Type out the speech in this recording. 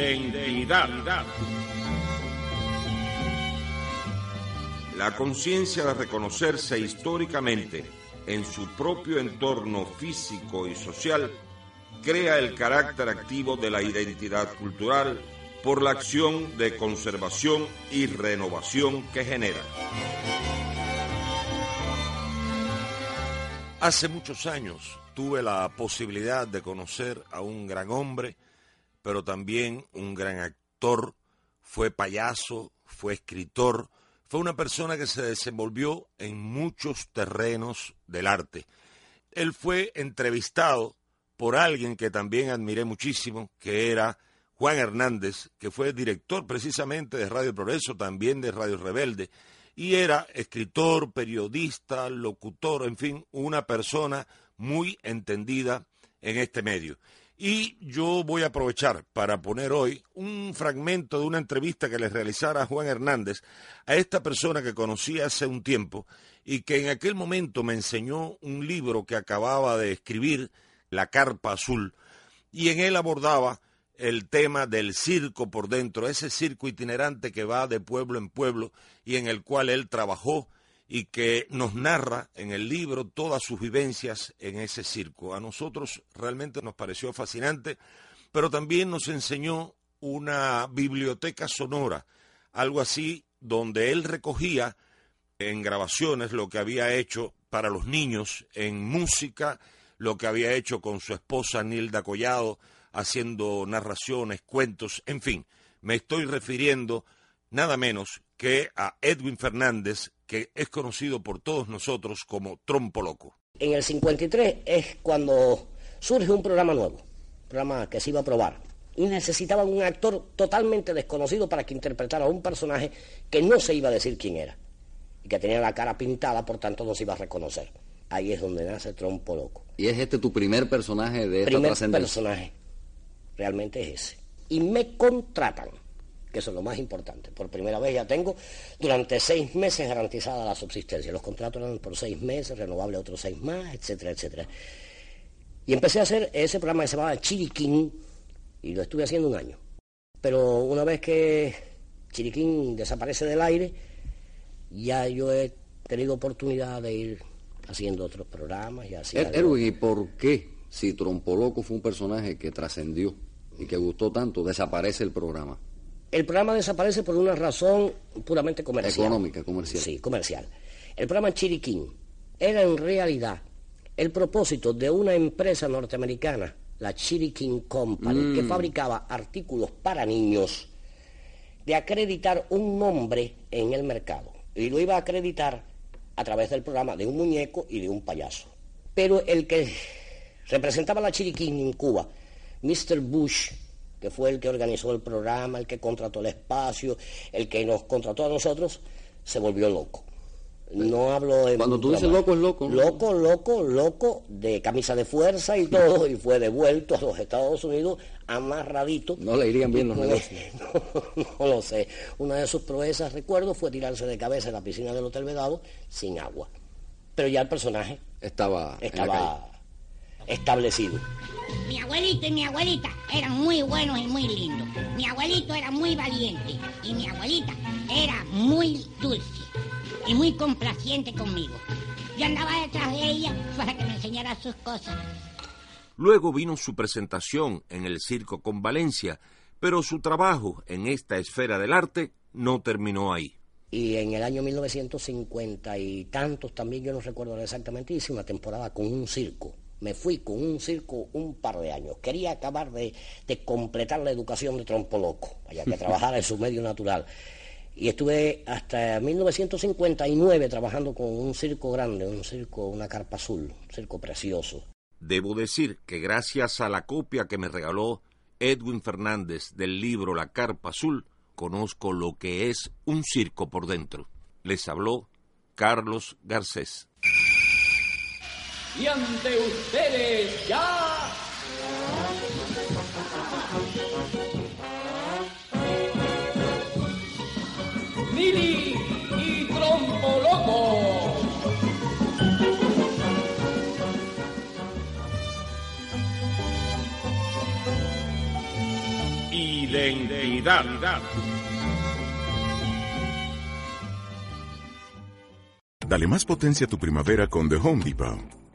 Identidad. La conciencia de reconocerse históricamente en su propio entorno físico y social crea el carácter activo de la identidad cultural por la acción de conservación y renovación que genera. Hace muchos años tuve la posibilidad de conocer a un gran hombre, pero también un gran actor, fue payaso, fue escritor, fue una persona que se desenvolvió en muchos terrenos del arte. Él fue entrevistado por alguien que también admiré muchísimo, que era Juan Hernández, que fue director precisamente de Radio Progreso, también de Radio Rebelde, y era escritor, periodista, locutor, en fin, una persona muy entendida en este medio. Y yo voy a aprovechar para poner hoy un fragmento de una entrevista que le realizara Juan Hernández a esta persona que conocí hace un tiempo y que en aquel momento me enseñó un libro que acababa de escribir, La Carpa Azul, y en él abordaba el tema del circo por dentro, ese circo itinerante que va de pueblo en pueblo y en el cual él trabajó y que nos narra en el libro todas sus vivencias en ese circo. A nosotros realmente nos pareció fascinante, pero también nos enseñó una biblioteca sonora, algo así donde él recogía en grabaciones lo que había hecho para los niños en música, lo que había hecho con su esposa Nilda Collado, haciendo narraciones, cuentos, en fin, me estoy refiriendo nada menos que a Edwin Fernández, que es conocido por todos nosotros como Trompo Loco. En el 53 es cuando surge un programa nuevo, un programa que se iba a probar, y necesitaban un actor totalmente desconocido para que interpretara a un personaje que no se iba a decir quién era, y que tenía la cara pintada, por tanto no se iba a reconocer. Ahí es donde nace Trompo Loco. ¿Y es este tu primer personaje de esta Primer personaje, realmente es ese. Y me contratan, que eso es lo más importante. Por primera vez ya tengo durante seis meses garantizada la subsistencia. Los contratos eran por seis meses, renovable otros seis más, etcétera, etcétera. Y empecé a hacer ese programa que se llamaba Chiriquín, y lo estuve haciendo un año. Pero una vez que Chiriquín desaparece del aire, ya yo he tenido oportunidad de ir haciendo otros programas y así. Er- Erwin, ¿y por qué, si Trompoloco fue un personaje que trascendió y que gustó tanto, desaparece el programa? El programa desaparece por una razón puramente comercial. Económica, comercial. Sí, comercial. El programa Chiriquín era en realidad el propósito de una empresa norteamericana, la Chiriquín Company, que fabricaba artículos para niños, de acreditar un nombre en el mercado. Y lo iba a acreditar a través del programa de un muñeco y de un payaso. Pero el que representaba la Chiriquín en Cuba, Mr. Bush, que fue el que organizó el programa, el que contrató el espacio, el que nos contrató a nosotros, se volvió loco. No hablo en Cuando tú dices loco, es loco, ¿no? Loco, loco, loco, de camisa de fuerza y todo, y fue devuelto a los Estados Unidos amarradito. No le irían bien los No, negocios. no, no lo sé. Una de sus proezas, recuerdo, fue tirarse de cabeza en la piscina del Hotel Vedado sin agua. Pero ya el personaje Estaba, en la calle. Establecido. Mi abuelito y mi abuelita eran muy buenos y muy lindos. Mi abuelito era muy valiente y mi abuelita era muy dulce y muy complaciente conmigo. Yo andaba detrás de ella para que me enseñara sus cosas. Luego vino su presentación en el Circo con Valencia, pero su trabajo en esta esfera del arte no terminó ahí. Y en el año 1950 y tantos también, yo no recuerdo exactamente, hice una temporada con un circo. Me fui con un circo un par de años. Quería acabar de, de completar la educación de Trompo Loco, vaya que trabajara en su medio natural. y estuve hasta 1959 trabajando con un circo grande, un circo, una carpa azul, un circo precioso. Debo decir que gracias a la copia que me regaló Edwin Fernández del libro La Carpa Azul, conozco lo que es un circo por dentro. Les habló Carlos Garcés. Y ante ustedes ya Lili y Trompo Loco. Identidad. Dale más potencia a tu primavera con The Home Depot.